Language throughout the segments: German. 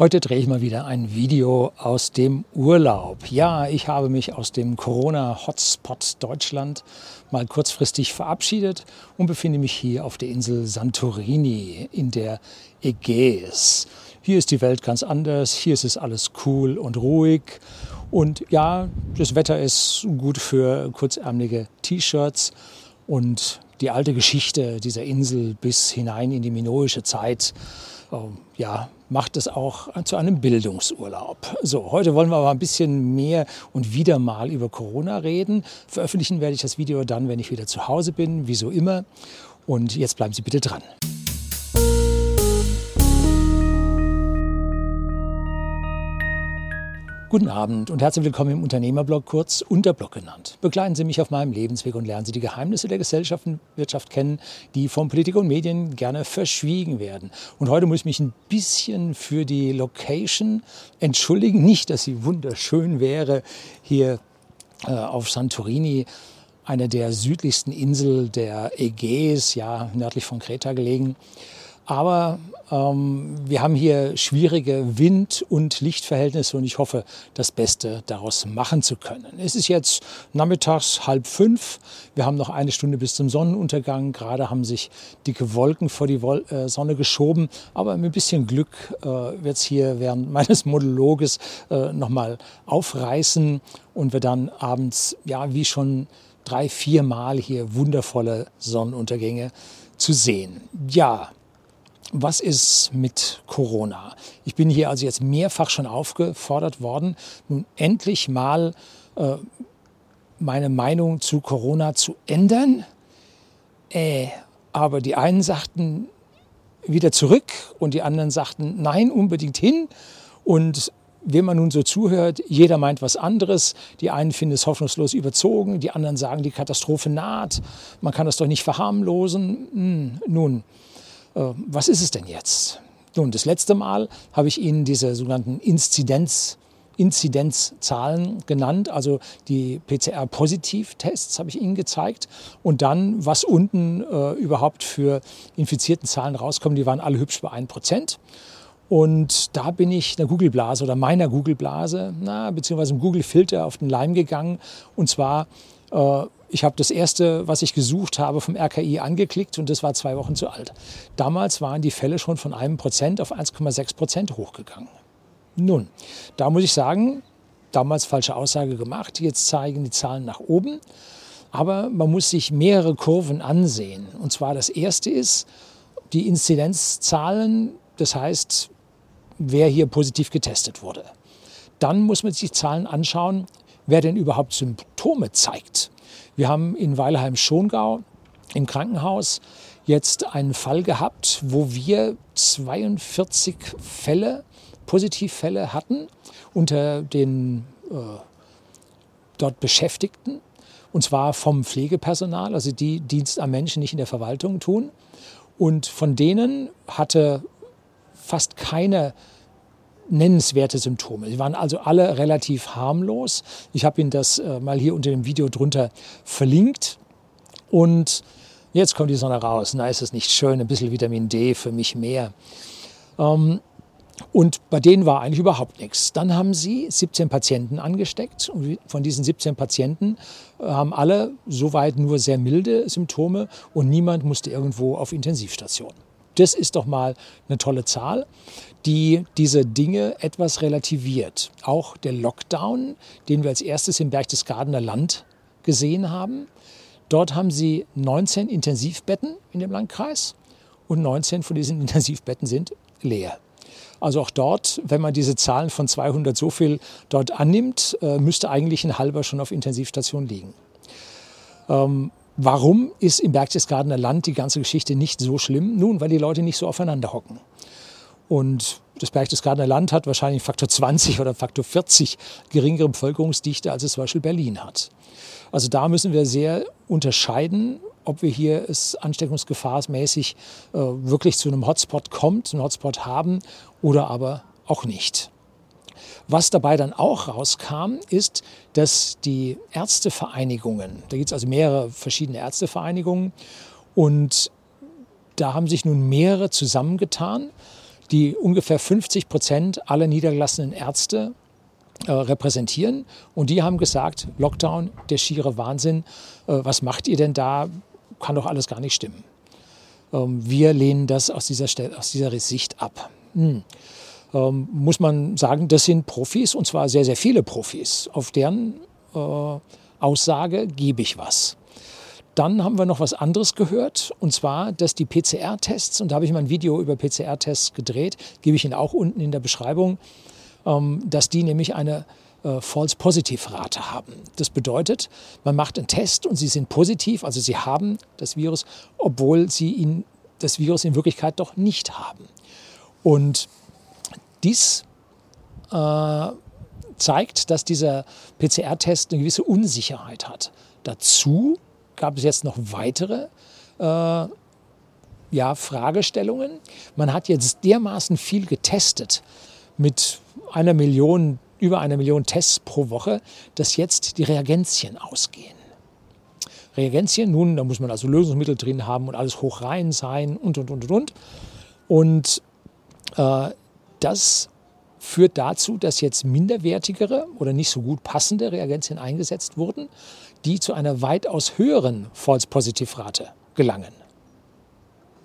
Heute drehe ich mal wieder ein Video aus dem Urlaub. Ja, ich habe mich aus dem Corona-Hotspot Deutschland mal kurzfristig verabschiedet und befinde mich hier auf der Insel Santorini in der Ägäis. Hier ist die Welt ganz anders, hier ist es alles cool und ruhig. Und ja, das Wetter ist gut für kurzärmelige T-Shirts und die alte Geschichte dieser Insel bis hinein in die minoische Zeit ähm, ja, macht es auch zu einem Bildungsurlaub. So, heute wollen wir aber ein bisschen mehr und wieder mal über Corona reden. Veröffentlichen werde ich das Video dann, wenn ich wieder zu Hause bin, wie so immer. Und jetzt bleiben Sie bitte dran. Guten Abend und herzlich willkommen im Unternehmerblog, kurz Unterblog genannt. Begleiten Sie mich auf meinem Lebensweg und lernen Sie die Geheimnisse der Gesellschaft und Wirtschaft kennen, die von Politik und Medien gerne verschwiegen werden. Und heute muss ich mich ein bisschen für die Location entschuldigen. Nicht, dass sie wunderschön wäre hier äh, auf Santorini, einer der südlichsten Insel der Ägäis, ja nördlich von Kreta gelegen. Aber ähm, wir haben hier schwierige Wind- und Lichtverhältnisse und ich hoffe, das Beste daraus machen zu können. Es ist jetzt nachmittags halb fünf. Wir haben noch eine Stunde bis zum Sonnenuntergang. Gerade haben sich dicke Wolken vor die Wol äh, Sonne geschoben. Aber mit ein bisschen Glück äh, wird es hier während meines Monologes äh, nochmal aufreißen und wir dann abends, ja, wie schon drei, vier Mal hier wundervolle Sonnenuntergänge zu sehen. Ja, was ist mit Corona? Ich bin hier also jetzt mehrfach schon aufgefordert worden, nun endlich mal äh, meine Meinung zu Corona zu ändern. Äh, aber die einen sagten wieder zurück und die anderen sagten nein, unbedingt hin. Und wenn man nun so zuhört, jeder meint was anderes. Die einen finden es hoffnungslos überzogen, die anderen sagen, die Katastrophe naht. Man kann das doch nicht verharmlosen. Hm, nun, was ist es denn jetzt? Nun, das letzte Mal habe ich Ihnen diese sogenannten Inzidenz, Inzidenzzahlen genannt, also die PCR-Positiv-Tests habe ich Ihnen gezeigt. Und dann, was unten äh, überhaupt für infizierten Zahlen rauskommen, die waren alle hübsch bei 1%. Und da bin ich einer Google-Blase oder meiner Google-Blase, beziehungsweise einem Google-Filter auf den Leim gegangen. Und zwar äh, ich habe das erste, was ich gesucht habe, vom RKI angeklickt und das war zwei Wochen zu alt. Damals waren die Fälle schon von einem Prozent auf 1,6 Prozent hochgegangen. Nun, da muss ich sagen, damals falsche Aussage gemacht. Jetzt zeigen die Zahlen nach oben. Aber man muss sich mehrere Kurven ansehen. Und zwar das erste ist die Inzidenzzahlen, das heißt, wer hier positiv getestet wurde. Dann muss man sich Zahlen anschauen, wer denn überhaupt Symptome zeigt. Wir haben in Weilheim-Schongau im Krankenhaus jetzt einen Fall gehabt, wo wir 42 Fälle, Positivfälle hatten unter den äh, dort Beschäftigten. Und zwar vom Pflegepersonal, also die Dienst am Menschen nicht in der Verwaltung tun. Und von denen hatte fast keine nennenswerte Symptome. Sie waren also alle relativ harmlos. Ich habe Ihnen das äh, mal hier unter dem Video drunter verlinkt. Und jetzt kommt die Sonne raus. Na, ist es nicht schön? Ein bisschen Vitamin D für mich mehr. Ähm, und bei denen war eigentlich überhaupt nichts. Dann haben sie 17 Patienten angesteckt. Und von diesen 17 Patienten äh, haben alle soweit nur sehr milde Symptome und niemand musste irgendwo auf Intensivstation. Das ist doch mal eine tolle Zahl, die diese Dinge etwas relativiert. Auch der Lockdown, den wir als erstes im Berchtesgadener Land gesehen haben. Dort haben sie 19 Intensivbetten in dem Landkreis und 19 von diesen Intensivbetten sind leer. Also auch dort, wenn man diese Zahlen von 200 so viel dort annimmt, äh, müsste eigentlich ein halber schon auf Intensivstation liegen. Ähm, Warum ist im Berchtesgadener Land die ganze Geschichte nicht so schlimm? Nun, weil die Leute nicht so aufeinander hocken. Und das Berchtesgadener Land hat wahrscheinlich Faktor 20 oder Faktor 40 geringere Bevölkerungsdichte, als es zum Beispiel Berlin hat. Also da müssen wir sehr unterscheiden, ob wir hier es ansteckungsgefahrmäßig äh, wirklich zu einem Hotspot kommt, einen Hotspot haben oder aber auch nicht. Was dabei dann auch rauskam, ist, dass die Ärztevereinigungen, da gibt es also mehrere verschiedene Ärztevereinigungen, und da haben sich nun mehrere zusammengetan, die ungefähr 50 Prozent aller niedergelassenen Ärzte äh, repräsentieren. Und die haben gesagt, Lockdown, der schiere Wahnsinn, äh, was macht ihr denn da? Kann doch alles gar nicht stimmen. Ähm, wir lehnen das aus dieser, aus dieser Sicht ab. Hm. Ähm, muss man sagen, das sind Profis, und zwar sehr, sehr viele Profis. Auf deren äh, Aussage gebe ich was. Dann haben wir noch was anderes gehört, und zwar, dass die PCR-Tests, und da habe ich mal ein Video über PCR-Tests gedreht, gebe ich Ihnen auch unten in der Beschreibung, ähm, dass die nämlich eine äh, False Positive Rate haben. Das bedeutet, man macht einen Test und sie sind positiv, also sie haben das Virus, obwohl sie ihn, das Virus in Wirklichkeit doch nicht haben. Und dies äh, zeigt, dass dieser PCR-Test eine gewisse Unsicherheit hat. Dazu gab es jetzt noch weitere äh, ja, Fragestellungen. Man hat jetzt dermaßen viel getestet mit einer Million, über einer Million Tests pro Woche, dass jetzt die Reagenzien ausgehen. Reagenzien, nun, da muss man also Lösungsmittel drin haben und alles hoch rein sein und, und, und, und. Und äh, das führt dazu, dass jetzt minderwertigere oder nicht so gut passende Reagenzien eingesetzt wurden, die zu einer weitaus höheren False-Positive-Rate gelangen.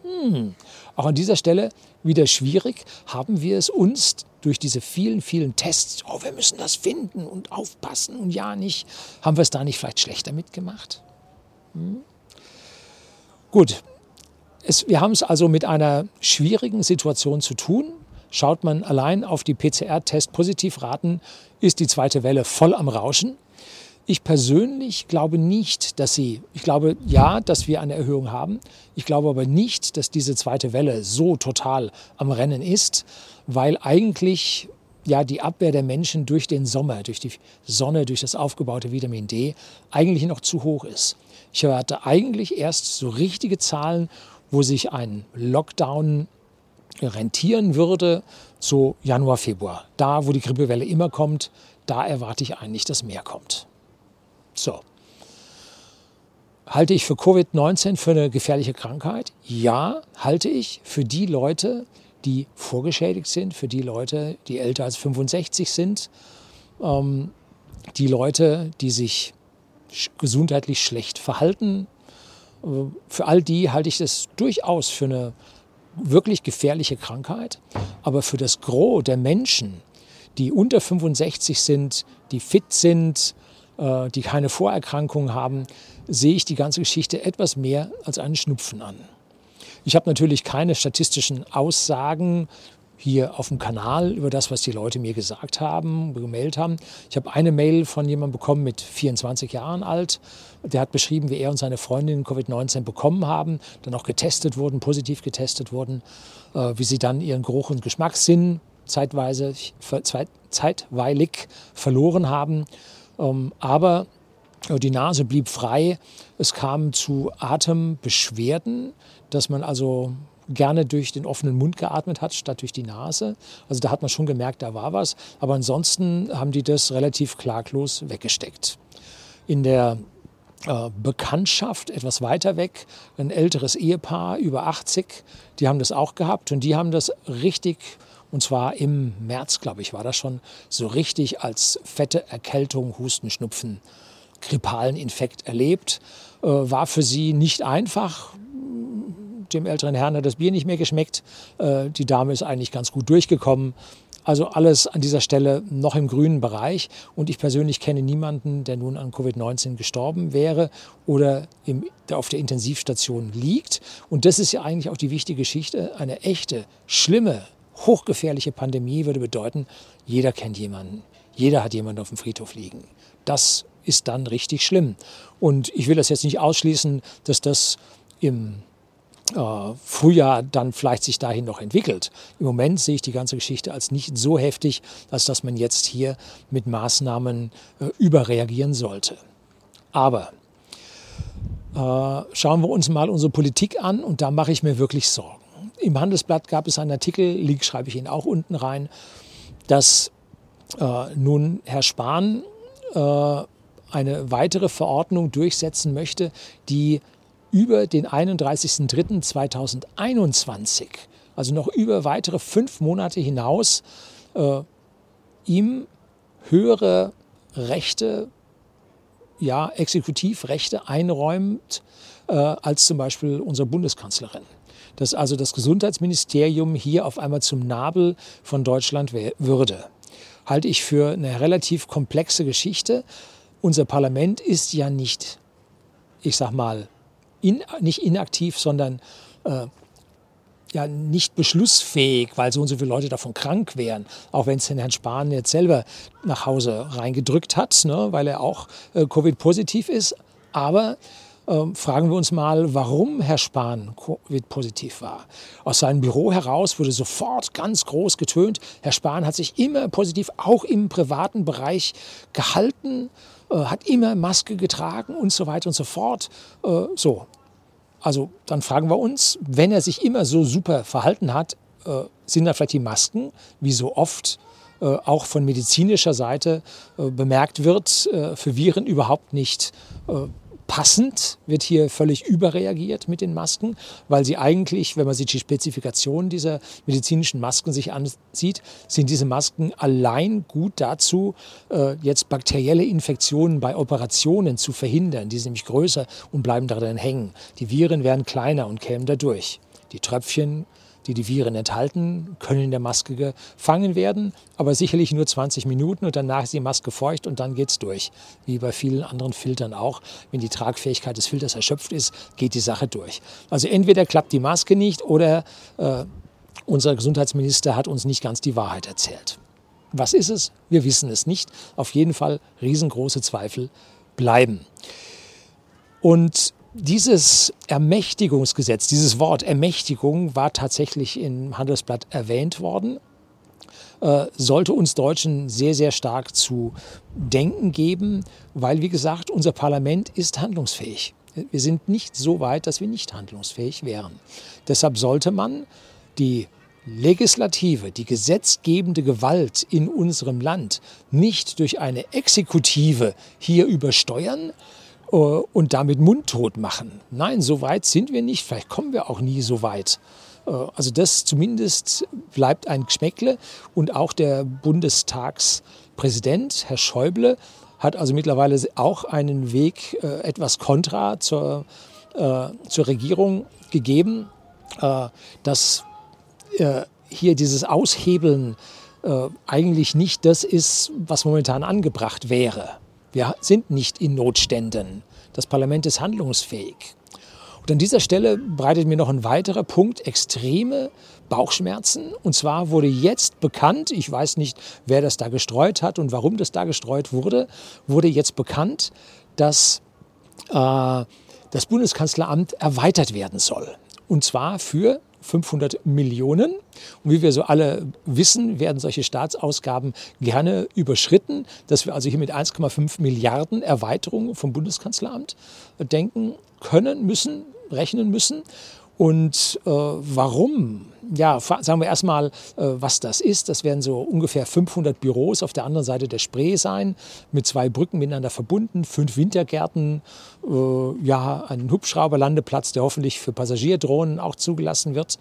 Hm. Auch an dieser Stelle wieder schwierig. Haben wir es uns durch diese vielen, vielen Tests, oh, wir müssen das finden und aufpassen und ja nicht, haben wir es da nicht vielleicht schlechter mitgemacht? Hm? Gut, es, wir haben es also mit einer schwierigen Situation zu tun. Schaut man allein auf die PCR-Test-Positivraten, ist die zweite Welle voll am Rauschen. Ich persönlich glaube nicht, dass sie, ich glaube ja, dass wir eine Erhöhung haben. Ich glaube aber nicht, dass diese zweite Welle so total am Rennen ist, weil eigentlich ja die Abwehr der Menschen durch den Sommer, durch die Sonne, durch das aufgebaute Vitamin D eigentlich noch zu hoch ist. Ich erwarte eigentlich erst so richtige Zahlen, wo sich ein Lockdown rentieren würde, so Januar, Februar. Da, wo die Grippewelle immer kommt, da erwarte ich eigentlich, dass mehr kommt. So. Halte ich für Covid-19 für eine gefährliche Krankheit? Ja, halte ich für die Leute, die vorgeschädigt sind, für die Leute, die älter als 65 sind, ähm, die Leute, die sich gesundheitlich schlecht verhalten. Äh, für all die halte ich das durchaus für eine wirklich gefährliche Krankheit. Aber für das Gros der Menschen, die unter 65 sind, die fit sind, äh, die keine Vorerkrankungen haben, sehe ich die ganze Geschichte etwas mehr als einen Schnupfen an. Ich habe natürlich keine statistischen Aussagen hier auf dem Kanal über das, was die Leute mir gesagt haben, gemeldet haben. Ich habe eine Mail von jemandem bekommen mit 24 Jahren alt. Der hat beschrieben, wie er und seine Freundin Covid-19 bekommen haben, dann auch getestet wurden, positiv getestet wurden, äh, wie sie dann ihren Geruch und Geschmackssinn zeitweise, zeitweilig verloren haben ähm, aber äh, die Nase blieb frei. Es kam zu Atembeschwerden, dass man also gerne durch den offenen Mund geatmet hat, statt durch die Nase. Also da hat man schon gemerkt, da war was. Aber ansonsten haben die das relativ klaglos weggesteckt. In der äh, Bekanntschaft etwas weiter weg, ein älteres Ehepaar über 80, die haben das auch gehabt und die haben das richtig und zwar im März, glaube ich, war das schon so richtig als fette Erkältung, Husten, Schnupfen, grippalen Infekt erlebt. Äh, war für sie nicht einfach. Dem älteren Herrn hat das Bier nicht mehr geschmeckt. Äh, die Dame ist eigentlich ganz gut durchgekommen. Also alles an dieser Stelle noch im grünen Bereich. Und ich persönlich kenne niemanden, der nun an Covid-19 gestorben wäre oder im, der auf der Intensivstation liegt. Und das ist ja eigentlich auch die wichtige Geschichte. Eine echte, schlimme hochgefährliche Pandemie würde bedeuten, jeder kennt jemanden, jeder hat jemanden auf dem Friedhof liegen. Das ist dann richtig schlimm. Und ich will das jetzt nicht ausschließen, dass das im äh, Frühjahr dann vielleicht sich dahin noch entwickelt. Im Moment sehe ich die ganze Geschichte als nicht so heftig, als dass man jetzt hier mit Maßnahmen äh, überreagieren sollte. Aber äh, schauen wir uns mal unsere Politik an und da mache ich mir wirklich Sorgen. Im Handelsblatt gab es einen Artikel, Link schreibe ich Ihnen auch unten rein, dass äh, nun Herr Spahn äh, eine weitere Verordnung durchsetzen möchte, die über den 31.03.2021 also noch über weitere fünf Monate hinaus, äh, ihm höhere Rechte, ja, Exekutivrechte einräumt äh, als zum Beispiel unsere Bundeskanzlerin. Dass also das Gesundheitsministerium hier auf einmal zum Nabel von Deutschland würde, halte ich für eine relativ komplexe Geschichte. Unser Parlament ist ja nicht, ich sag mal, in, nicht inaktiv, sondern äh, ja nicht beschlussfähig, weil so und so viele Leute davon krank wären. Auch wenn es den Herrn Spahn jetzt selber nach Hause reingedrückt hat, ne, weil er auch äh, Covid-positiv ist. Aber äh, fragen wir uns mal, warum Herr Spahn Covid-positiv war. Aus seinem Büro heraus wurde sofort ganz groß getönt, Herr Spahn hat sich immer positiv, auch im privaten Bereich gehalten, äh, hat immer Maske getragen und so weiter und so fort. Äh, so, also dann fragen wir uns, wenn er sich immer so super verhalten hat, äh, sind da vielleicht die Masken, wie so oft auch von medizinischer Seite bemerkt wird, für Viren überhaupt nicht passend, wird hier völlig überreagiert mit den Masken, weil sie eigentlich, wenn man sich die Spezifikation dieser medizinischen Masken sich ansieht, sind diese Masken allein gut dazu, äh, jetzt bakterielle Infektionen bei Operationen zu verhindern. Die sind nämlich größer und bleiben darin hängen. Die Viren werden kleiner und kämen dadurch. Die Tröpfchen die die Viren enthalten, können in der Maske gefangen werden, aber sicherlich nur 20 Minuten und danach ist die Maske feucht und dann geht es durch. Wie bei vielen anderen Filtern auch. Wenn die Tragfähigkeit des Filters erschöpft ist, geht die Sache durch. Also entweder klappt die Maske nicht oder äh, unser Gesundheitsminister hat uns nicht ganz die Wahrheit erzählt. Was ist es? Wir wissen es nicht. Auf jeden Fall riesengroße Zweifel bleiben. Und dieses Ermächtigungsgesetz, dieses Wort Ermächtigung war tatsächlich im Handelsblatt erwähnt worden, äh, sollte uns Deutschen sehr, sehr stark zu denken geben, weil, wie gesagt, unser Parlament ist handlungsfähig. Wir sind nicht so weit, dass wir nicht handlungsfähig wären. Deshalb sollte man die Legislative, die gesetzgebende Gewalt in unserem Land nicht durch eine Exekutive hier übersteuern, und damit mundtot machen. Nein, so weit sind wir nicht. Vielleicht kommen wir auch nie so weit. Äh, also das zumindest bleibt ein Geschmäckle. Und auch der Bundestagspräsident, Herr Schäuble, hat also mittlerweile auch einen Weg äh, etwas kontra zur, zur Regierung gegeben, dass hier dieses Aushebeln eigentlich nicht das ist, was momentan angebracht wäre. Wir sind nicht in Notständen. Das Parlament ist handlungsfähig. Und an dieser Stelle bereitet mir noch ein weiterer Punkt extreme Bauchschmerzen. Und zwar wurde jetzt bekannt, ich weiß nicht, wer das da gestreut hat und warum das da gestreut wurde, wurde jetzt bekannt, dass äh, das Bundeskanzleramt erweitert werden soll. Und zwar für 500 Millionen. Und wie wir so alle wissen, werden solche Staatsausgaben gerne überschritten, dass wir also hier mit 1,5 Milliarden Erweiterung vom Bundeskanzleramt denken können, müssen, rechnen müssen. Und äh, warum? Ja, sagen wir erstmal, äh, was das ist. Das werden so ungefähr 500 Büros auf der anderen Seite der Spree sein, mit zwei Brücken miteinander verbunden, fünf Wintergärten, äh, ja, einen Hubschrauberlandeplatz, der hoffentlich für Passagierdrohnen auch zugelassen wird.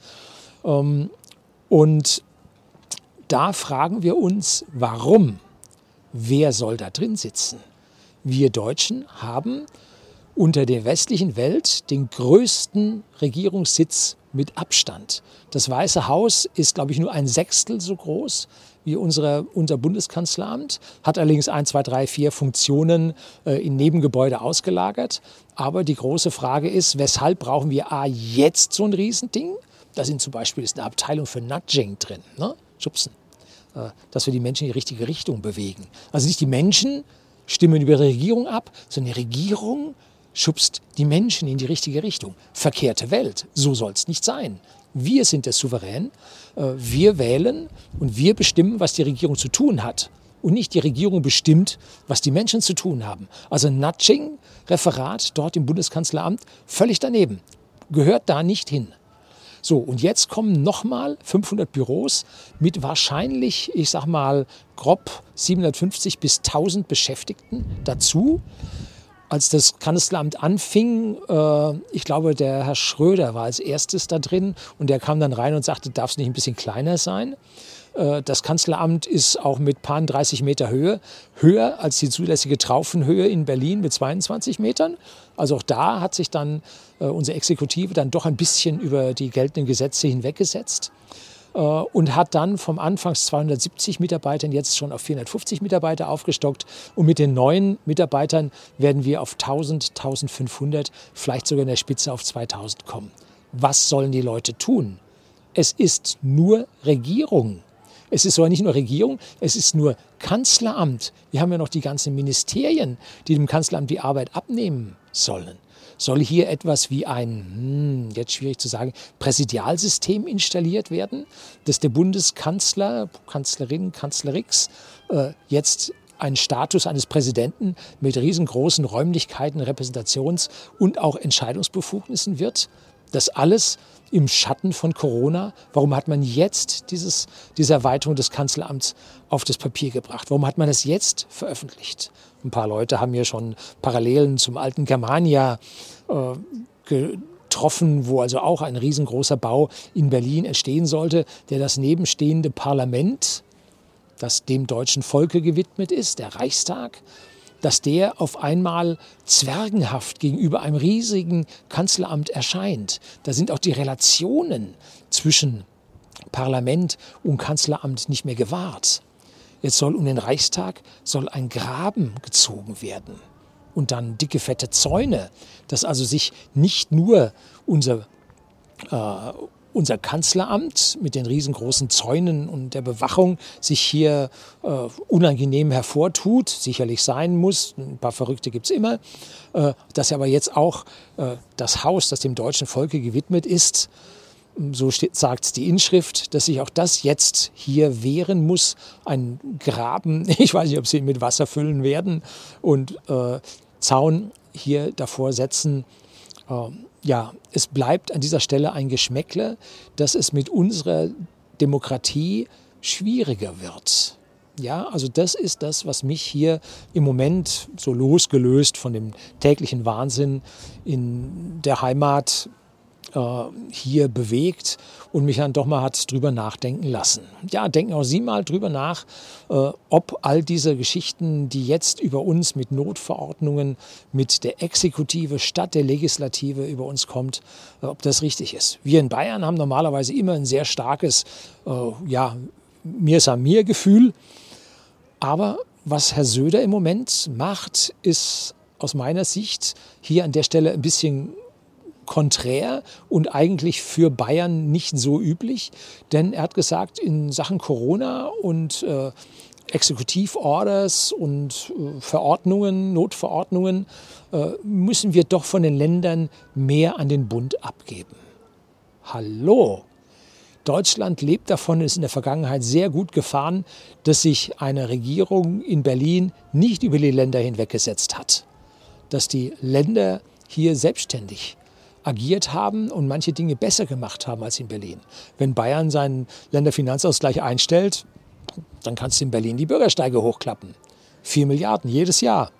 Ähm, und da fragen wir uns, warum? Wer soll da drin sitzen? Wir Deutschen haben unter der westlichen Welt den größten Regierungssitz mit Abstand. Das Weiße Haus ist, glaube ich, nur ein Sechstel so groß wie unsere, unser Bundeskanzleramt, hat allerdings ein, zwei, drei, vier Funktionen äh, in Nebengebäude ausgelagert. Aber die große Frage ist, weshalb brauchen wir A, jetzt so ein Riesending? Da sind zum Beispiel ist eine Abteilung für Nudging drin, ne? Schubsen, äh, dass wir die Menschen in die richtige Richtung bewegen. Also nicht die Menschen stimmen über die Regierung ab, sondern die Regierung schubst die Menschen in die richtige Richtung. Verkehrte Welt, so soll es nicht sein. Wir sind der Souverän, äh, wir wählen und wir bestimmen, was die Regierung zu tun hat. Und nicht die Regierung bestimmt, was die Menschen zu tun haben. Also Nudging, Referat dort im Bundeskanzleramt, völlig daneben. Gehört da nicht hin. So, und jetzt kommen nochmal 500 Büros mit wahrscheinlich, ich sag mal, grob 750 bis 1000 Beschäftigten dazu. Als das Kanzleramt anfing, äh, ich glaube, der Herr Schröder war als erstes da drin und der kam dann rein und sagte, darf es nicht ein bisschen kleiner sein? Äh, das Kanzleramt ist auch mit paar 30 Meter Höhe höher als die zulässige Traufenhöhe in Berlin mit 22 Metern. Also auch da hat sich dann äh, unsere Exekutive dann doch ein bisschen über die geltenden Gesetze hinweggesetzt und hat dann vom Anfangs 270 Mitarbeitern jetzt schon auf 450 Mitarbeiter aufgestockt. Und mit den neuen Mitarbeitern werden wir auf 1000, 1500, vielleicht sogar in der Spitze auf 2000 kommen. Was sollen die Leute tun? Es ist nur Regierung. Es ist aber nicht nur Regierung, es ist nur Kanzleramt. Wir haben ja noch die ganzen Ministerien, die dem Kanzleramt die Arbeit abnehmen sollen. Soll hier etwas wie ein, hm, jetzt schwierig zu sagen, Präsidialsystem installiert werden, dass der Bundeskanzler, Kanzlerin, Kanzlerix äh, jetzt einen Status eines Präsidenten mit riesengroßen Räumlichkeiten, Repräsentations- und auch Entscheidungsbefugnissen wird? Das alles im Schatten von Corona. Warum hat man jetzt dieses, diese Erweiterung des Kanzleramts auf das Papier gebracht? Warum hat man es jetzt veröffentlicht? Ein paar Leute haben hier schon Parallelen zum alten Germania äh, getroffen, wo also auch ein riesengroßer Bau in Berlin entstehen sollte, der das nebenstehende Parlament, das dem deutschen Volke gewidmet ist, der Reichstag, dass der auf einmal zwergenhaft gegenüber einem riesigen Kanzleramt erscheint. Da sind auch die Relationen zwischen Parlament und Kanzleramt nicht mehr gewahrt. Jetzt soll um den Reichstag soll ein Graben gezogen werden und dann dicke fette Zäune, dass also sich nicht nur unser äh, unser Kanzleramt mit den riesengroßen Zäunen und der Bewachung sich hier äh, unangenehm hervortut, sicherlich sein muss, ein paar Verrückte gibt es immer, äh, dass aber jetzt auch äh, das Haus, das dem deutschen Volke gewidmet ist, so sagt die Inschrift, dass sich auch das jetzt hier wehren muss. Ein Graben, ich weiß nicht, ob sie ihn mit Wasser füllen werden und äh, Zaun hier davor setzen. Ähm, ja, es bleibt an dieser Stelle ein Geschmäckle, dass es mit unserer Demokratie schwieriger wird. Ja, also das ist das, was mich hier im Moment so losgelöst von dem täglichen Wahnsinn in der Heimat äh, hier bewegt und mich dann doch mal hat drüber nachdenken lassen. Ja, denken auch Sie mal drüber nach, äh, ob all diese Geschichten, die jetzt über uns mit Notverordnungen, mit der Exekutive statt der Legislative über uns kommt, äh, ob das richtig ist. Wir in Bayern haben normalerweise immer ein sehr starkes, äh, ja, mir ist mir Gefühl. Aber was Herr Söder im Moment macht, ist aus meiner Sicht hier an der Stelle ein bisschen konträr und eigentlich für Bayern nicht so üblich, denn er hat gesagt, in Sachen Corona und äh, Exekutivorders und äh, Verordnungen, Notverordnungen, äh, müssen wir doch von den Ländern mehr an den Bund abgeben. Hallo! Deutschland lebt davon, ist in der Vergangenheit sehr gut gefahren, dass sich eine Regierung in Berlin nicht über die Länder hinweggesetzt hat. Dass die Länder hier selbstständig agiert haben und manche Dinge besser gemacht haben als in Berlin. Wenn Bayern seinen Länderfinanzausgleich einstellt, dann kannst du in Berlin die Bürgersteige hochklappen. Vier Milliarden jedes Jahr.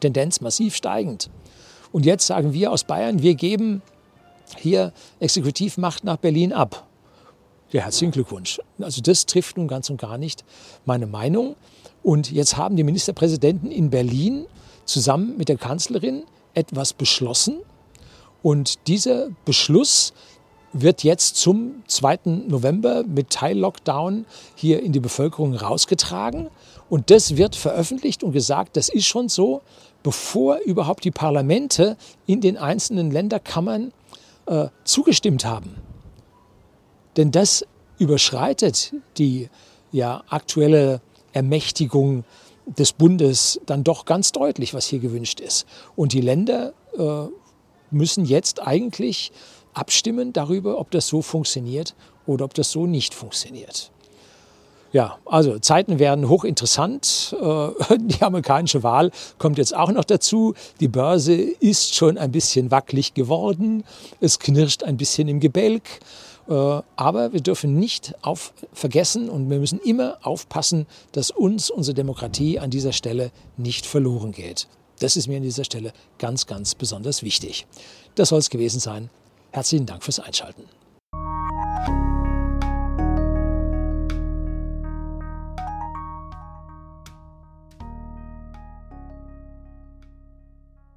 Tendenz massiv steigend. Und jetzt sagen wir aus Bayern, wir geben hier Exekutivmacht nach Berlin ab. Ja, herzlichen Glückwunsch. Also das trifft nun ganz und gar nicht meine Meinung. Und jetzt haben die Ministerpräsidenten in Berlin zusammen mit der Kanzlerin etwas beschlossen, und dieser Beschluss wird jetzt zum 2. November mit Teil-Lockdown hier in die Bevölkerung rausgetragen. Und das wird veröffentlicht und gesagt, das ist schon so, bevor überhaupt die Parlamente in den einzelnen Länderkammern äh, zugestimmt haben. Denn das überschreitet die ja, aktuelle Ermächtigung des Bundes dann doch ganz deutlich, was hier gewünscht ist. Und die Länder äh, müssen jetzt eigentlich abstimmen darüber, ob das so funktioniert oder ob das so nicht funktioniert. Ja, also Zeiten werden hochinteressant. Äh, die amerikanische Wahl kommt jetzt auch noch dazu. Die Börse ist schon ein bisschen wackelig geworden. Es knirscht ein bisschen im Gebälk. Äh, aber wir dürfen nicht auf vergessen und wir müssen immer aufpassen, dass uns unsere Demokratie an dieser Stelle nicht verloren geht. Das ist mir an dieser Stelle ganz, ganz besonders wichtig. Das soll es gewesen sein. Herzlichen Dank fürs Einschalten.